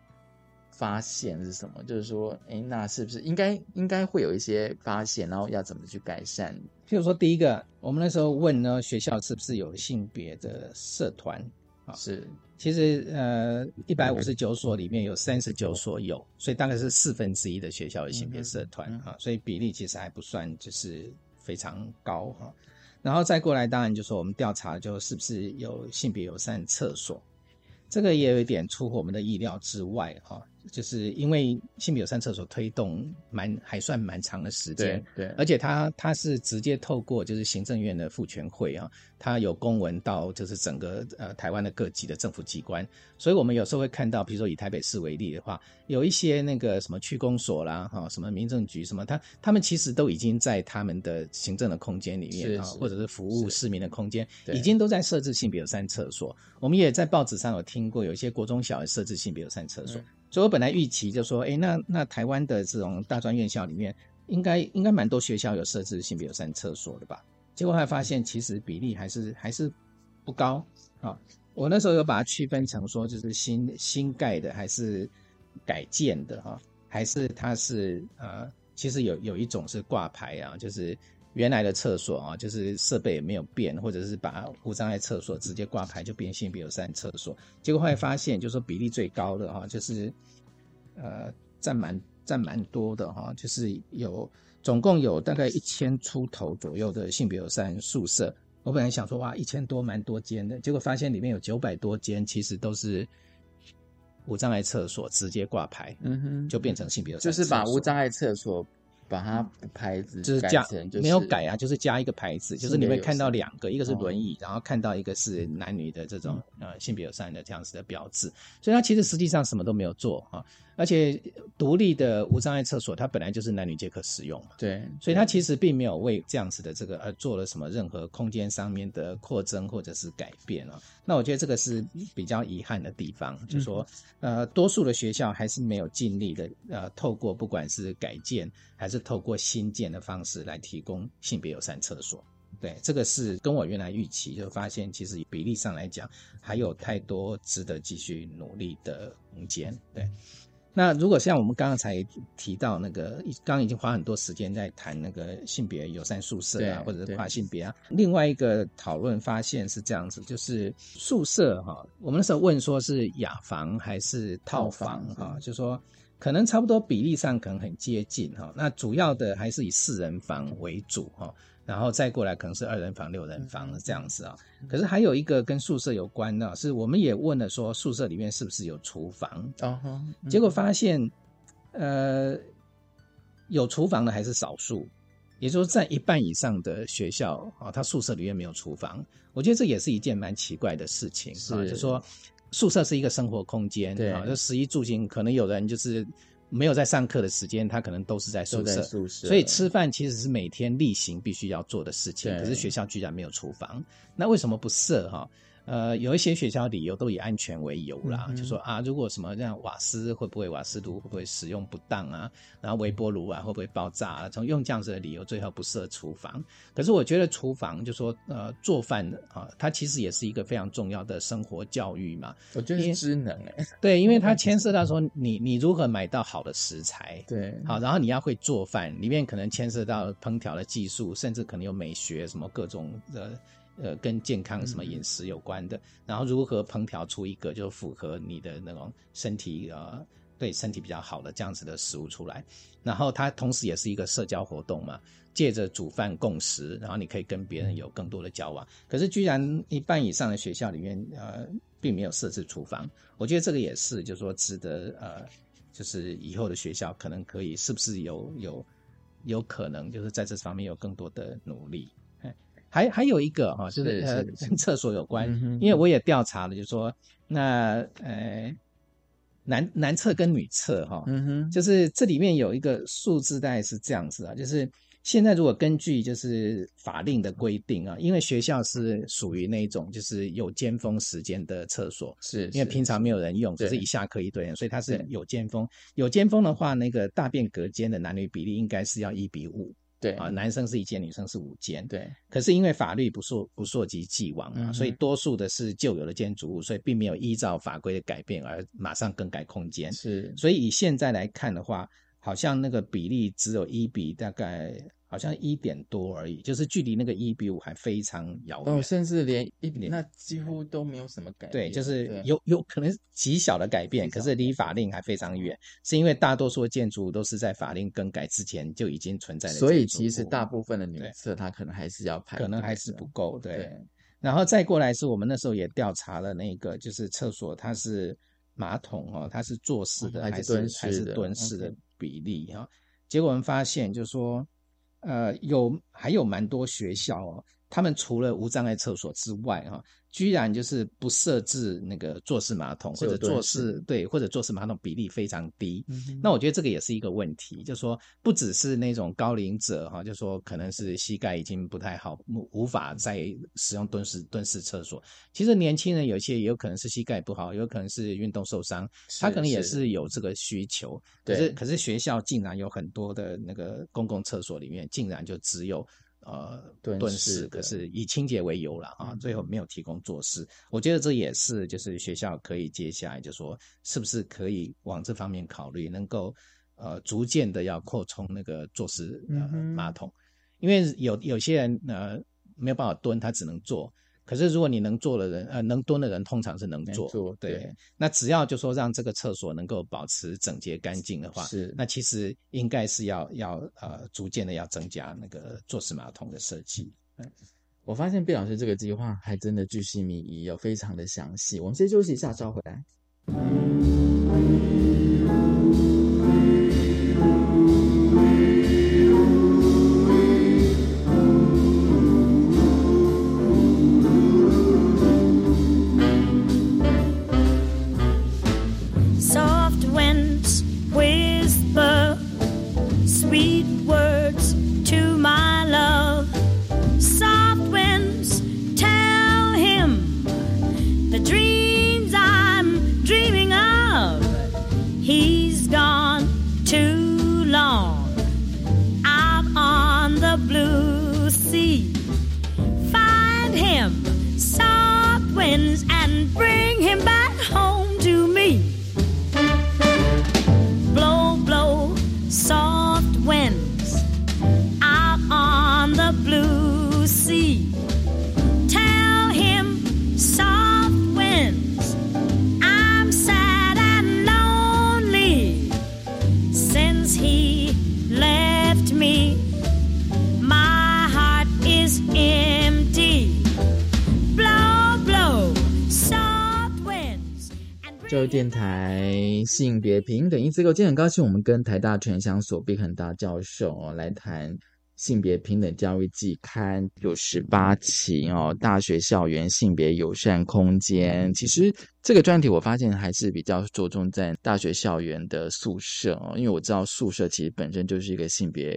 发现是什么，就是说，哎，那是不是应该应该会有一些发现，然后要怎么去改善？譬如说，第一个，我们那时候问呢，学校是不是有性别的社团？啊，是，其实呃，一百五十九所里面有三十九所有，所以大概是四分之一的学校有性别社团啊，所以比例其实还不算就是非常高哈。然后再过来，当然就说我们调查就是不是有性别友善厕所，这个也有一点出乎我们的意料之外哈。就是因为性别友善厕所推动蛮还算蛮长的时间，对对。而且它它是直接透过就是行政院的妇权会啊，它有公文到就是整个呃台湾的各级的政府机关，所以我们有时候会看到，比如说以台北市为例的话，有一些那个什么区公所啦，哈，什么民政局什么，他他们其实都已经在他们的行政的空间里面啊，或者是服务市民的空间，已经都在设置性别友善厕所。我们也在报纸上有听过，有一些国中小也设置性别友善厕所。所以我本来预期就说，哎，那那台湾的这种大专院校里面，应该应该蛮多学校有设置性别友善厕所的吧？结果后来发现，其实比例还是还是不高啊。我那时候有把它区分成说，就是新新盖的还是改建的哈、还是它是呃，其实有有一种是挂牌啊，就是原来的厕所啊，就是设备也没有变，或者是把无障碍厕所直接挂牌就变性别友善厕所。结果后来发现，就是说比例最高的哈、就是呃占蛮占蛮多的哈、就是有总共有大概一千出头左右的性别友善宿舍。我本来想说哇，一千多蛮多间的，结果发现里面有九百多间，其实都是无障碍厕所直接挂牌，嗯哼，就变成性别就是把无障碍厕所把它牌子就是加没有改啊，就是加一个牌子，就是你会看到两个，一个是哦轮椅，然后看到一个是男女的这种呃性别友善的这样子的标志，所以它其实实际上什么都没有做啊，而且独立的无障碍厕所它本来就是男女皆可使用嘛，对，所以它其实并没有为这样子的这个呃做了什么任何空间上面的扩增或者是改变啊。那我觉得这个是比较遗憾的地方，就是说呃多数的学校还是没有尽力的呃透过不管是改建还是透过新建的方式来提供性别友善厕所。对，这个是跟我原来预期就发现，其实比例上来讲还有太多值得继续努力的空间。对。那如果像我们刚刚才提到那个，刚刚已经花很多时间在谈那个性别友善宿舍啊，或者是跨性别啊。另外一个讨论发现是这样子，就是宿舍哈，我们那时候问说是雅房还是套房套房哈，就说可能差不多比例上可能很接近哈。那主要的还是以四人房为主哈。然后再过来可能是二人房、六人房这样子啊。可是还有一个跟宿舍有关的，是我们也问了说宿舍里面是不是有厨房，哦吼，结果发现，呃，有厨房的还是少数，也就是在一半以上的学校啊，它宿舍里面没有厨房。我觉得这也是一件蛮奇怪的事情啊，就说宿舍是一个生活空间，对。啊，就食衣住行，可能有人就是没有在上课的时间，他可能都是在宿舍，宿舍，所以吃饭其实是每天例行必须要做的事情。可是学校居然没有厨房，那为什么不设哈？呃，有一些学校理由都以安全为由啦，就说啊，如果什么这样瓦斯会不会瓦斯炉会不会使用不当啊，然后微波炉啊会不会爆炸啊？从用这样子的理由，最后不设厨房。可是我觉得厨房就说呃做饭啊，它其实也是一个非常重要的生活教育嘛。我觉得是知能哎，对，因为它牵涉到说你你如何买到好的食材，对，好，然后你要会做饭，里面可能牵涉到烹调的技术，甚至可能有美学什么各种的。呃，跟健康什么饮食有关的，然后如何烹调出一个就符合你的那种身体呃，对身体比较好的这样子的食物出来，然后它同时也是一个社交活动嘛，借着煮饭共食，然后你可以跟别人有更多的交往。可是居然一半以上的学校里面呃，并没有设置厨房，我觉得这个也是，就是说值得呃，就是以后的学校可能可以是不是有有有可能就是在这方面有更多的努力。还还有一个哈，就是呃跟厕所有关，因为我也调查了，就是说那呃男男厕跟女厕哈，嗯哼，就是这里面有一个数字大概是这样子啊，就是现在如果根据就是法令的规定啊，因为学校是属于那种就是有尖峰时间的厕所，是因为平常没有人用，只是一下课一堆人，所以它是有尖峰。有尖峰的话，那个大便隔间的男女比例应该是要一比五。对啊，男生是一间，女生是五间。对，可是因为法律不溯不溯及既往啊，所以多数的是旧有的建筑物，所以并没有依照法规的改变而马上更改空间。是，所以以现在来看的话，好像那个比例只有一比大概。好像一点多而已，就是距离那个一比五还非常遥远，哦，甚至连一点那几乎都没有什么改变。对，就是有有可能极小的改变，可是离法令还非常远，是因为大多数的建筑都是在法令更改之前就已经存在的。所以其实大部分的女厕它可能还是要排，可能还是不够。对，然后再过来是我们那时候也调查了那个，就是厕所它是马桶哦，它是坐式的还是还是蹲式的比例哈？结果我们发现就是说。呃，有还有蛮多学校哦，他们除了无障碍厕所之外，哈，居然就是不设置那个坐式马桶，或者坐式对，或者坐式马桶比例非常低。那我觉得这个也是一个问题，就说不只是那种高龄者哈，就说可能是膝盖已经不太好，无法再使用蹲式蹲式厕所。其实年轻人有些也有可能是膝盖不好，有可能是运动受伤，他可能也是有这个需求。可是可是学校竟然有很多的那个公共厕所里面，竟然就只有。呃，蹲式可是以清洁为由了啊，最后没有提供坐式。我觉得这也是就是学校可以接下来就说，是不是可以往这方面考虑，能够呃逐渐的要扩充那个坐式呃马桶，因为有有些人呃没有办法蹲，他只能坐。可是，如果你能坐的人，呃，能蹲的人，通常是能坐。对，那只要就说让这个厕所能够保持整洁干净的话，是那其实应该是要要呃逐渐的要增加那个坐式马桶的设计。嗯，我发现毕老师这个计划还真的巨细靡遗，有非常的详细。我们先休息一下，稍回来。性别平等，因此，今天很高兴，我们跟台大城乡所毕恒大教授来谈性别平等教育季刊有十八期哦，大学校园性别友善空间。其实这个专题我发现还是比较着重在大学校园的宿舍哦，因为我知道宿舍其实本身就是一个性别。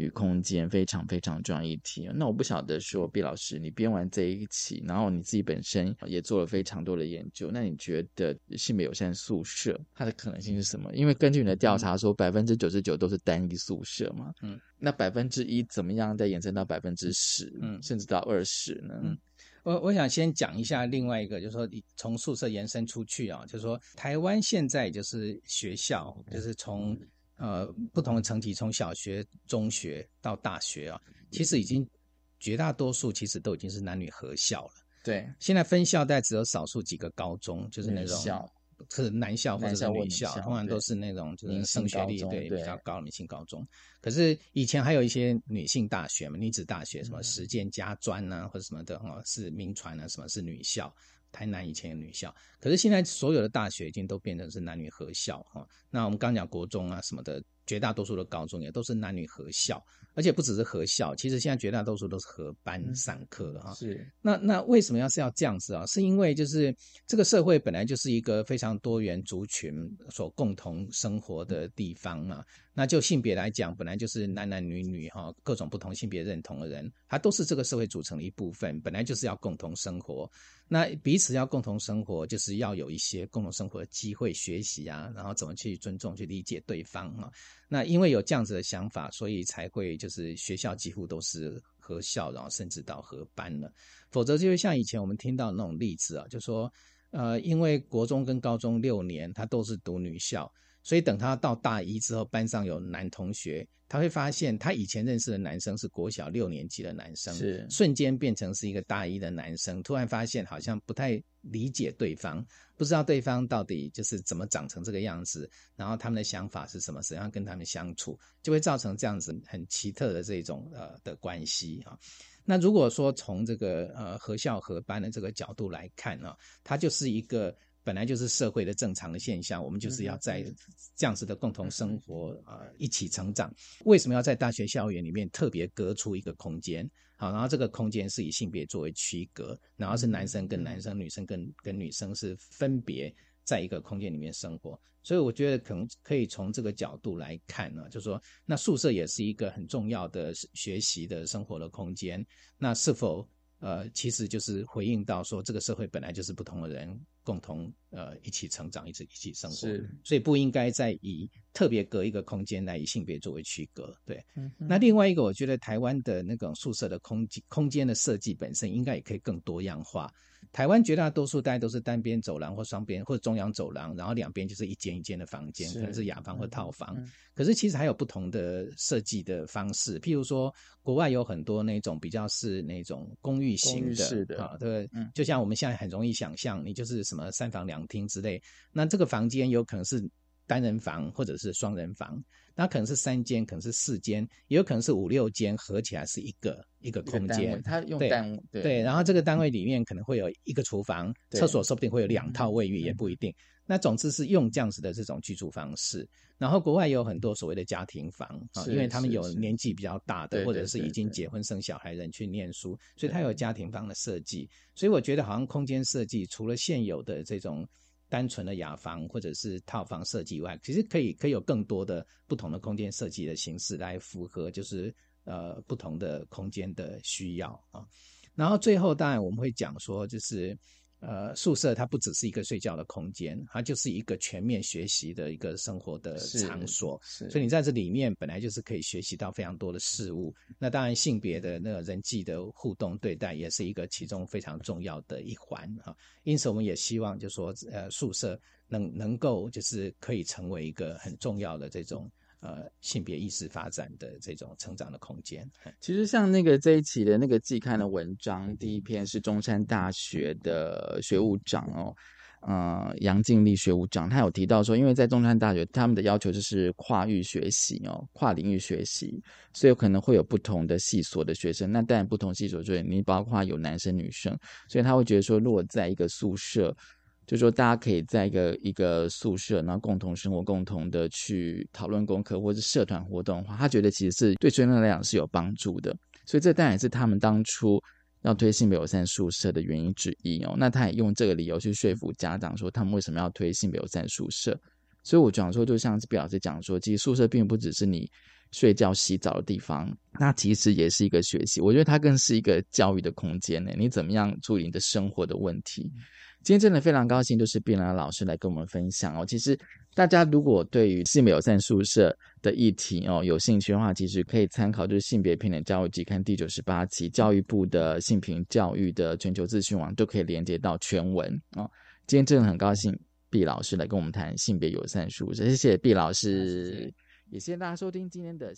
与空间非常非常重要一题。那我不晓得说毕老师，你编完这一期，然后你自己本身也做了非常多的研究，那你觉得性别友善宿舍它的可能性是什么？因为根据你的调查说，百分之九十九都是单一宿舍嘛。嗯，那百分之一怎么样再延伸到百分之十，嗯，甚至到二十呢？嗯，我我想先讲一下另外一个，就是说你从宿舍延伸出去啊，就是说台湾现在就是学校，就是从。呃，不同的层级，从小学、中学到大学啊，其实已经绝大多数其实都已经是男女合校了。对，现在分校但只有少数几个高中，就是那种是男校或者是女校，通常都是那种就是升学率对比较高的女性高中。可是以前还有一些女性大学嘛，女子大学，什么实践家专呐，或者什么的哦，是名传啊，什么是女校。台南以前有女校，可是现在所有的大学已经都变成是男女合校哈。那我们刚讲国中啊什么的，绝大多数的高中也都是男女合校，而且不只是合校，其实现在绝大多数都是合班上课哈。是，那那为什么要是要这样子啊？是因为就是这个社会本来就是一个非常多元族群所共同生活的地方嘛。那就性别来讲，本来就是男男女女哈，各种不同性别认同的人，他都是这个社会组成的一部分，本来就是要共同生活。那彼此要共同生活，就是要有一些共同生活的机会、学习啊，然后怎么去尊重、去理解对方啊。那因为有这样子的想法，所以才会就是是学校几乎都是合校，然后甚至到合班了。否则，就会像以前我们听到那种例子啊，就说呃，因为国中跟高中六年，他都是读女校。所以等他到大一之后，班上有男同学，他会发现他以前认识的男生是国小六年级的男生，是瞬间变成是一个大一的男生，突然发现好像不太理解对方，不知道对方到底就是怎么长成这个样子，然后他们的想法是什么，怎样跟他们相处，就会造成这样子很奇特的这种呃的关系啊。那如果说从这个呃合校合班的这个角度来看呢，他就是一个。本来就是社会的正常的现象，我们就是要在这样子的共同生活啊，一起成长。为什么要在大学校园里面特别隔出一个空间？好，然后这个空间是以性别作为区隔，然后是男生跟男生、女生跟跟女生是分别在一个空间里面生活。所以我觉得可能可以从这个角度来看呢，就是说，那宿舍也是一个很重要的学习的生活的空间。那是否呃，其实就是回应到说，这个社会本来就是不同的人。共同呃一起成长，一起一起生活，所以不应该再以特别隔一个空间来以性别作为区隔。对，那另外一个，我觉得台湾的那种宿舍的空间空间的设计本身应该也可以更多样化。台湾绝大多数大家都是单边走廊或双边或者中央走廊，然后两边就是一间一间的房间，可能是雅房或套房。可是其实还有不同的设计的方式，譬如说国外有很多那种比较是那种公寓型的啊，对，就像我们现在很容易想象，你就是什么三房两厅之类，那这个房间有可能是单人房或者是双人房。那可能是三间，可能是四间，也有可能是五六间，合起来是一个一个空间。它用单对，然后这个单位里面可能会有一个厨房、厕所，说不定会有两套卫浴，也不一定。那总之是用这样子的这种居住方式。然后国外也有很多所谓的家庭房啊，因为他们有年纪比较大的，或者是已经结婚生小孩人去念书，所以他有家庭房的设计。所以我觉得好像空间设计除了现有的这种。单纯的雅房或者是套房设计以外，其实可以可以有更多的不同的空间设计的形式来符合，就是呃不同的空间的需要啊。然后最后当然我们会讲说，就是。呃，宿舍它不只是一个睡觉的空间，它就是一个全面学习的一个生活的场所。所以你在这里面本来就是可以学习到非常多的事物。那当然，性别的那个人际的互动对待也是一个其中非常重要的一环啊。因此，我们也希望就说，呃，宿舍能能够就是可以成为一个很重要的这种。呃，性别意识发展的这种成长的空间，其实像那个这一期的那个季刊的文章，第一篇是中山大学的学务长哦，呃，杨静丽学务长，他有提到说，因为在中山大学，他们的要求就是跨域学习哦，跨领域学习，所以可能会有不同的系所的学生。那当然，不同系所，所以你包括有男生女生，所以他会觉得说，如果在一个宿舍。就是说大家可以在一个一个宿舍，然后共同生活，共同的去讨论功课或者社团活动的话，他觉得其实是对学生来讲是有帮助的。所以这当然是他们当初要推性别友善宿舍的原因之一哦。那他也用这个理由去说服家长，说他们为什么要推性别友善宿舍。所以我讲说，就像是毕老师讲说，其实宿舍并不只是你睡觉、洗澡的地方，那其实也是一个学习。我觉得它更是一个教育的空间呢。你怎么样处理你的生活的问题？今天真的非常高兴，就是碧兰老师来跟我们分享哦。其实大家如果对于性别友善宿舍的议题哦有兴趣的话，其实可以参考就是性别平等教育期刊第九十八期，教育部的性平教育的全球资讯网都可以连接到全文哦。今天真的很高兴，毕老师来跟我们谈性别友善宿舍，谢谢毕老师，也谢谢大家收听今天的。